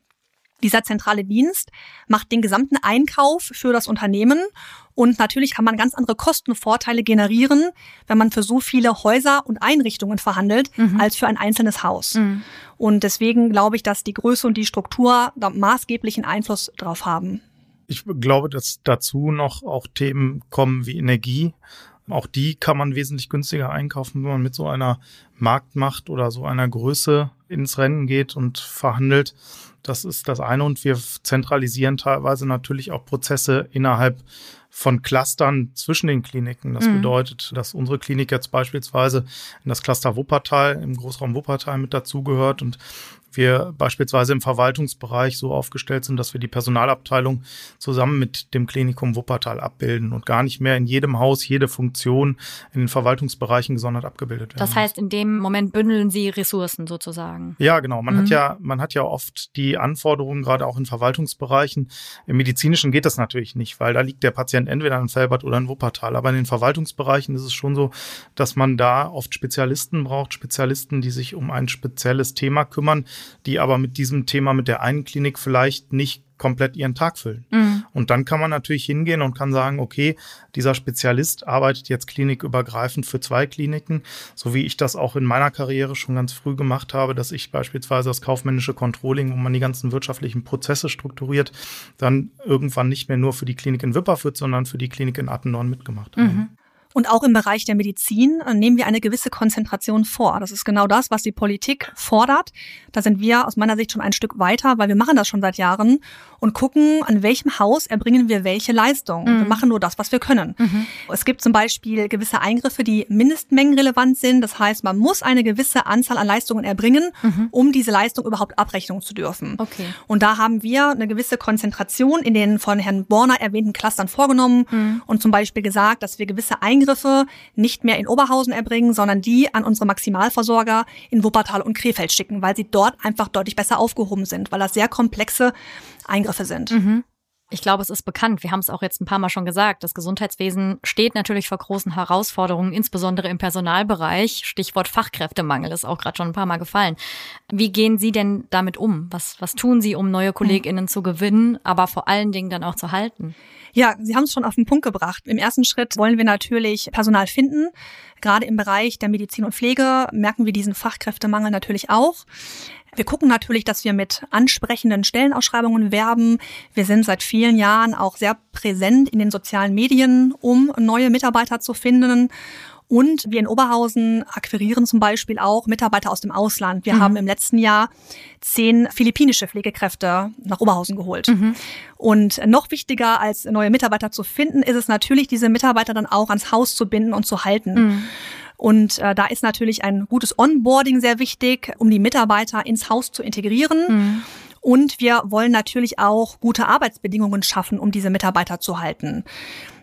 Dieser zentrale Dienst macht den gesamten Einkauf für das Unternehmen und natürlich kann man ganz andere Kostenvorteile generieren, wenn man für so viele Häuser und Einrichtungen verhandelt, mhm. als für ein einzelnes Haus. Mhm. Und deswegen glaube ich, dass die Größe und die Struktur da maßgeblichen Einfluss darauf haben. Ich glaube, dass dazu noch auch Themen kommen wie Energie. Auch die kann man wesentlich günstiger einkaufen, wenn man mit so einer Marktmacht oder so einer Größe ins Rennen geht und verhandelt. Das ist das eine. Und wir zentralisieren teilweise natürlich auch Prozesse innerhalb von Clustern zwischen den Kliniken. Das mhm. bedeutet, dass unsere Klinik jetzt beispielsweise in das Cluster Wuppertal, im Großraum Wuppertal mit dazugehört und wir beispielsweise im Verwaltungsbereich so aufgestellt sind, dass wir die Personalabteilung zusammen mit dem Klinikum Wuppertal abbilden und gar nicht mehr in jedem Haus jede Funktion in den Verwaltungsbereichen gesondert abgebildet werden. Das heißt, in dem Moment bündeln Sie Ressourcen sozusagen. Ja, genau. Man mhm. hat ja, man hat ja oft die Anforderungen, gerade auch in Verwaltungsbereichen. Im medizinischen geht das natürlich nicht, weil da liegt der Patient entweder in Felbert oder in Wuppertal. Aber in den Verwaltungsbereichen ist es schon so, dass man da oft Spezialisten braucht, Spezialisten, die sich um ein spezielles Thema kümmern, die aber mit diesem Thema mit der einen Klinik vielleicht nicht komplett ihren Tag füllen. Mhm. Und dann kann man natürlich hingehen und kann sagen, okay, dieser Spezialist arbeitet jetzt klinikübergreifend für zwei Kliniken, so wie ich das auch in meiner Karriere schon ganz früh gemacht habe, dass ich beispielsweise das kaufmännische Controlling, wo man die ganzen wirtschaftlichen Prozesse strukturiert, dann irgendwann nicht mehr nur für die Klinik in Wipperfürth, sondern für die Klinik in Attendorn mitgemacht habe. Mhm. Und auch im Bereich der Medizin äh, nehmen wir eine gewisse Konzentration vor. Das ist genau das, was die Politik fordert. Da sind wir aus meiner Sicht schon ein Stück weiter, weil wir machen das schon seit Jahren und gucken, an welchem Haus erbringen wir welche Leistung. Mhm. Wir machen nur das, was wir können. Mhm. Es gibt zum Beispiel gewisse Eingriffe, die mindestmengenrelevant sind. Das heißt, man muss eine gewisse Anzahl an Leistungen erbringen, mhm. um diese Leistung überhaupt abrechnen zu dürfen. Okay. Und da haben wir eine gewisse Konzentration in den von Herrn Borner erwähnten Clustern vorgenommen mhm. und zum Beispiel gesagt, dass wir gewisse Eingriffe nicht mehr in Oberhausen erbringen, sondern die an unsere Maximalversorger in Wuppertal und Krefeld schicken, weil sie dort einfach deutlich besser aufgehoben sind, weil das sehr komplexe Eingriffe sind. Mhm. Ich glaube, es ist bekannt. Wir haben es auch jetzt ein paar Mal schon gesagt. Das Gesundheitswesen steht natürlich vor großen Herausforderungen, insbesondere im Personalbereich. Stichwort Fachkräftemangel ist auch gerade schon ein paar Mal gefallen. Wie gehen Sie denn damit um? Was, was tun Sie, um neue KollegInnen zu gewinnen, aber vor allen Dingen dann auch zu halten? Ja, Sie haben es schon auf den Punkt gebracht. Im ersten Schritt wollen wir natürlich Personal finden. Gerade im Bereich der Medizin und Pflege merken wir diesen Fachkräftemangel natürlich auch. Wir gucken natürlich, dass wir mit ansprechenden Stellenausschreibungen werben. Wir sind seit vielen Jahren auch sehr präsent in den sozialen Medien, um neue Mitarbeiter zu finden. Und wir in Oberhausen akquirieren zum Beispiel auch Mitarbeiter aus dem Ausland. Wir mhm. haben im letzten Jahr zehn philippinische Pflegekräfte nach Oberhausen geholt. Mhm. Und noch wichtiger als neue Mitarbeiter zu finden, ist es natürlich, diese Mitarbeiter dann auch ans Haus zu binden und zu halten. Mhm. Und äh, da ist natürlich ein gutes Onboarding sehr wichtig, um die Mitarbeiter ins Haus zu integrieren. Mhm. Und wir wollen natürlich auch gute Arbeitsbedingungen schaffen, um diese Mitarbeiter zu halten.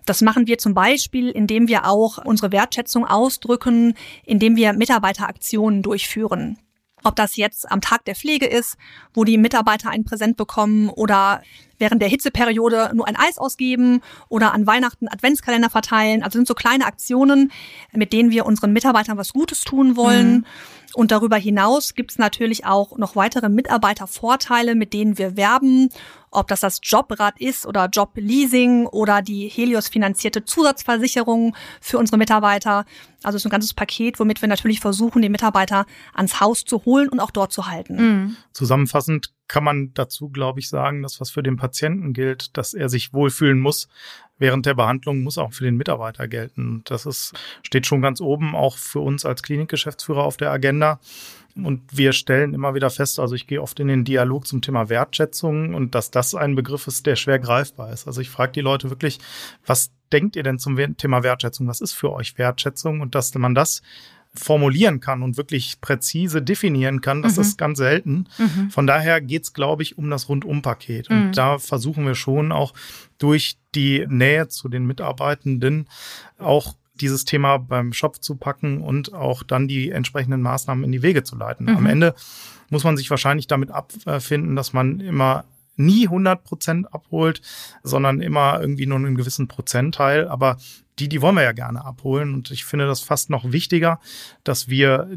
Das machen wir zum Beispiel, indem wir auch unsere Wertschätzung ausdrücken, indem wir Mitarbeiteraktionen durchführen. Ob das jetzt am Tag der Pflege ist, wo die Mitarbeiter ein Präsent bekommen oder während der Hitzeperiode nur ein Eis ausgeben oder an Weihnachten Adventskalender verteilen. Also sind so kleine Aktionen, mit denen wir unseren Mitarbeitern was Gutes tun wollen. Mhm. Und darüber hinaus gibt es natürlich auch noch weitere Mitarbeitervorteile, mit denen wir werben ob das das Jobrad ist oder Jobleasing oder die Helios finanzierte Zusatzversicherung für unsere Mitarbeiter. Also es ist ein ganzes Paket, womit wir natürlich versuchen, die Mitarbeiter ans Haus zu holen und auch dort zu halten. Mhm. Zusammenfassend kann man dazu, glaube ich, sagen, dass was für den Patienten gilt, dass er sich wohlfühlen muss während der Behandlung, muss auch für den Mitarbeiter gelten. Das ist, steht schon ganz oben auch für uns als Klinikgeschäftsführer auf der Agenda. Und wir stellen immer wieder fest, also ich gehe oft in den Dialog zum Thema Wertschätzung und dass das ein Begriff ist, der schwer greifbar ist. Also ich frage die Leute wirklich, was denkt ihr denn zum Thema Wertschätzung? Was ist für euch Wertschätzung? Und dass man das formulieren kann und wirklich präzise definieren kann, das mhm. ist ganz selten. Mhm. Von daher geht's, glaube ich, um das Rundumpaket. Und mhm. da versuchen wir schon auch durch die Nähe zu den Mitarbeitenden auch dieses Thema beim Shop zu packen und auch dann die entsprechenden Maßnahmen in die Wege zu leiten. Mhm. Am Ende muss man sich wahrscheinlich damit abfinden, dass man immer nie 100 Prozent abholt, sondern immer irgendwie nur einen gewissen Prozentteil. Aber die, die wollen wir ja gerne abholen. Und ich finde das fast noch wichtiger, dass wir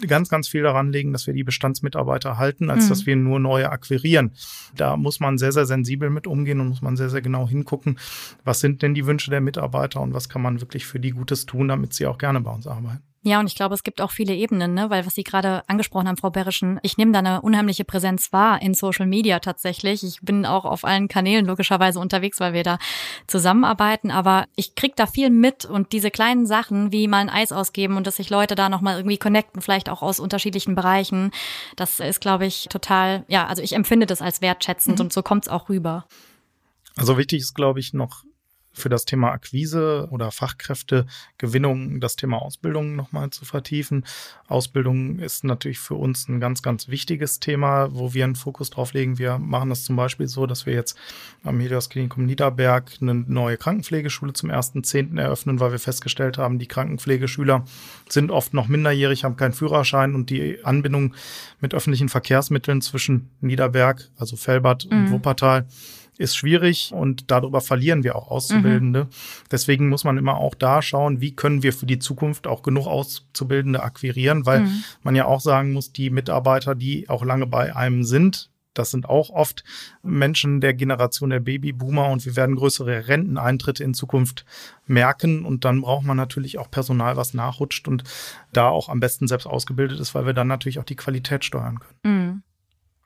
ganz, ganz viel daran legen, dass wir die Bestandsmitarbeiter halten, als mhm. dass wir nur neue akquirieren. Da muss man sehr, sehr sensibel mit umgehen und muss man sehr, sehr genau hingucken, was sind denn die Wünsche der Mitarbeiter und was kann man wirklich für die Gutes tun, damit sie auch gerne bei uns arbeiten. Ja, und ich glaube, es gibt auch viele Ebenen, ne? weil was Sie gerade angesprochen haben, Frau Berischen, ich nehme da eine unheimliche Präsenz wahr in Social Media tatsächlich. Ich bin auch auf allen Kanälen logischerweise unterwegs, weil wir da zusammenarbeiten, aber ich krieg da viel mit und diese kleinen Sachen, wie mal ein Eis ausgeben und dass sich Leute da nochmal irgendwie connecten, vielleicht auch aus unterschiedlichen Bereichen, das ist, glaube ich, total, ja, also ich empfinde das als wertschätzend mhm. und so kommt's auch rüber. Also wichtig ist, glaube ich, noch für das Thema Akquise oder Fachkräftegewinnung das Thema Ausbildung nochmal zu vertiefen. Ausbildung ist natürlich für uns ein ganz, ganz wichtiges Thema, wo wir einen Fokus drauf legen. Wir machen das zum Beispiel so, dass wir jetzt am Helios Klinikum Niederberg eine neue Krankenpflegeschule zum 1.10. eröffnen, weil wir festgestellt haben, die Krankenpflegeschüler sind oft noch minderjährig, haben keinen Führerschein und die Anbindung mit öffentlichen Verkehrsmitteln zwischen Niederberg, also Felbert mhm. und Wuppertal ist schwierig und darüber verlieren wir auch Auszubildende. Mhm. Deswegen muss man immer auch da schauen, wie können wir für die Zukunft auch genug Auszubildende akquirieren, weil mhm. man ja auch sagen muss, die Mitarbeiter, die auch lange bei einem sind, das sind auch oft Menschen der Generation der Babyboomer und wir werden größere Renteneintritte in Zukunft merken und dann braucht man natürlich auch Personal, was nachrutscht und da auch am besten selbst ausgebildet ist, weil wir dann natürlich auch die Qualität steuern können. Mhm.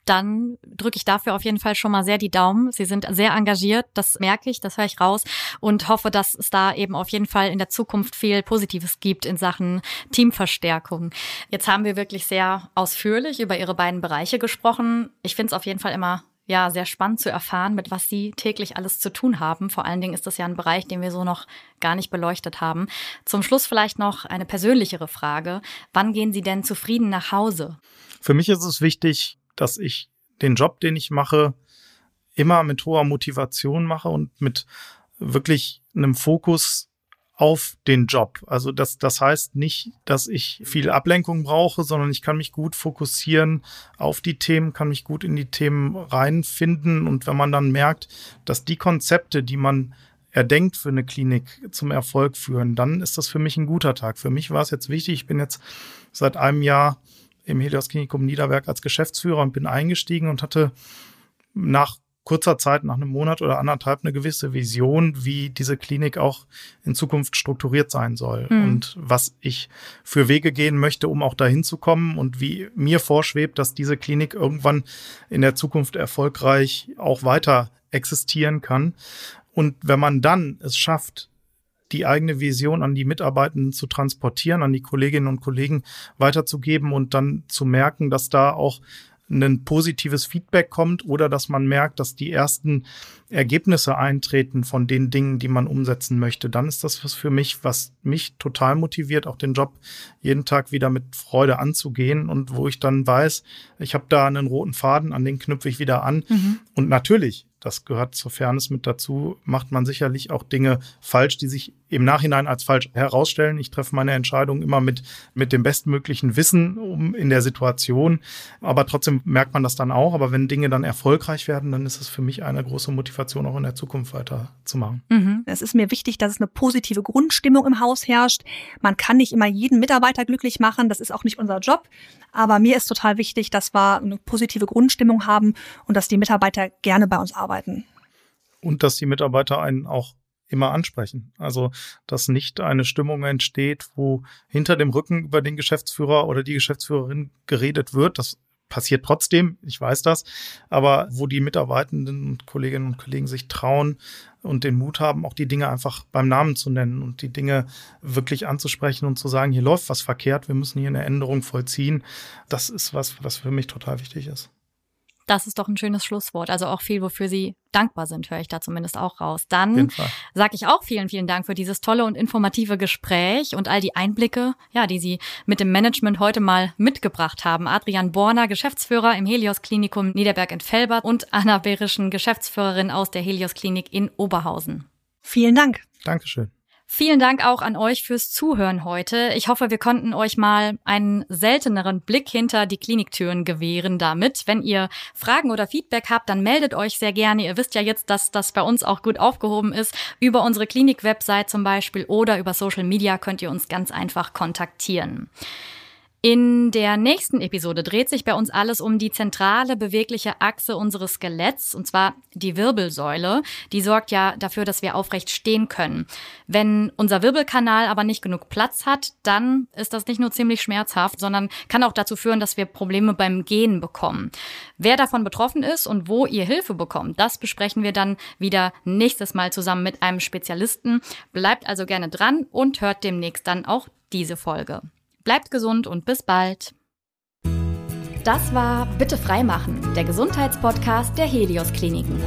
Dann drücke ich dafür auf jeden Fall schon mal sehr die Daumen. Sie sind sehr engagiert, das merke ich, das höre ich raus und hoffe, dass es da eben auf jeden Fall in der Zukunft viel Positives gibt in Sachen Teamverstärkung. Jetzt haben wir wirklich sehr ausführlich über Ihre beiden Bereiche gesprochen. Ich finde es auf jeden Fall immer ja sehr spannend zu erfahren, mit was Sie täglich alles zu tun haben. Vor allen Dingen ist das ja ein Bereich, den wir so noch gar nicht beleuchtet haben. Zum Schluss vielleicht noch eine persönlichere Frage. Wann gehen Sie denn zufrieden nach Hause? Für mich ist es wichtig, dass ich den Job, den ich mache, immer mit hoher Motivation mache und mit wirklich einem Fokus auf den Job. Also das, das heißt nicht, dass ich viel Ablenkung brauche, sondern ich kann mich gut fokussieren auf die Themen, kann mich gut in die Themen reinfinden. Und wenn man dann merkt, dass die Konzepte, die man erdenkt für eine Klinik zum Erfolg führen, dann ist das für mich ein guter Tag. Für mich war es jetzt wichtig, ich bin jetzt seit einem Jahr im Helios Klinikum Niederberg als Geschäftsführer und bin eingestiegen und hatte nach kurzer Zeit, nach einem Monat oder anderthalb, eine gewisse Vision, wie diese Klinik auch in Zukunft strukturiert sein soll mhm. und was ich für Wege gehen möchte, um auch dahin zu kommen und wie mir vorschwebt, dass diese Klinik irgendwann in der Zukunft erfolgreich auch weiter existieren kann. Und wenn man dann es schafft, die eigene Vision an die Mitarbeitenden zu transportieren, an die Kolleginnen und Kollegen weiterzugeben und dann zu merken, dass da auch ein positives Feedback kommt oder dass man merkt, dass die ersten Ergebnisse eintreten von den Dingen, die man umsetzen möchte, dann ist das was für mich, was mich total motiviert, auch den Job jeden Tag wieder mit Freude anzugehen und wo ich dann weiß, ich habe da einen roten Faden, an den knüpfe ich wieder an. Mhm. Und natürlich das gehört zur Fairness mit dazu, macht man sicherlich auch Dinge falsch, die sich im Nachhinein als falsch herausstellen. Ich treffe meine Entscheidung immer mit, mit dem bestmöglichen Wissen um in der Situation. Aber trotzdem merkt man das dann auch. Aber wenn Dinge dann erfolgreich werden, dann ist es für mich eine große Motivation, auch in der Zukunft weiterzumachen. Mhm. Es ist mir wichtig, dass es eine positive Grundstimmung im Haus herrscht. Man kann nicht immer jeden Mitarbeiter glücklich machen. Das ist auch nicht unser Job. Aber mir ist total wichtig, dass wir eine positive Grundstimmung haben und dass die Mitarbeiter gerne bei uns arbeiten. Und dass die Mitarbeiter einen auch immer ansprechen. Also, dass nicht eine Stimmung entsteht, wo hinter dem Rücken über den Geschäftsführer oder die Geschäftsführerin geredet wird. Das passiert trotzdem, ich weiß das, aber wo die Mitarbeitenden und Kolleginnen und Kollegen sich trauen und den Mut haben, auch die Dinge einfach beim Namen zu nennen und die Dinge wirklich anzusprechen und zu sagen, hier läuft was verkehrt, wir müssen hier eine Änderung vollziehen. Das ist was, was für mich total wichtig ist. Das ist doch ein schönes Schlusswort. Also auch viel, wofür Sie dankbar sind, höre ich da zumindest auch raus. Dann sage ich auch vielen, vielen Dank für dieses tolle und informative Gespräch und all die Einblicke, ja, die Sie mit dem Management heute mal mitgebracht haben. Adrian Borner, Geschäftsführer im Helios Klinikum Niederberg in Velbert und Anna Berischen, Geschäftsführerin aus der Helios Klinik in Oberhausen. Vielen Dank. Dankeschön. Vielen Dank auch an euch fürs Zuhören heute. Ich hoffe, wir konnten euch mal einen selteneren Blick hinter die Kliniktüren gewähren damit. Wenn ihr Fragen oder Feedback habt, dann meldet euch sehr gerne. Ihr wisst ja jetzt, dass das bei uns auch gut aufgehoben ist. Über unsere Klinik-Website zum Beispiel oder über Social Media könnt ihr uns ganz einfach kontaktieren. In der nächsten Episode dreht sich bei uns alles um die zentrale bewegliche Achse unseres Skeletts, und zwar die Wirbelsäule. Die sorgt ja dafür, dass wir aufrecht stehen können. Wenn unser Wirbelkanal aber nicht genug Platz hat, dann ist das nicht nur ziemlich schmerzhaft, sondern kann auch dazu führen, dass wir Probleme beim Gehen bekommen. Wer davon betroffen ist und wo ihr Hilfe bekommt, das besprechen wir dann wieder nächstes Mal zusammen mit einem Spezialisten. Bleibt also gerne dran und hört demnächst dann auch diese Folge. Bleibt gesund und bis bald. Das war Bitte freimachen, der Gesundheitspodcast der Helios Kliniken.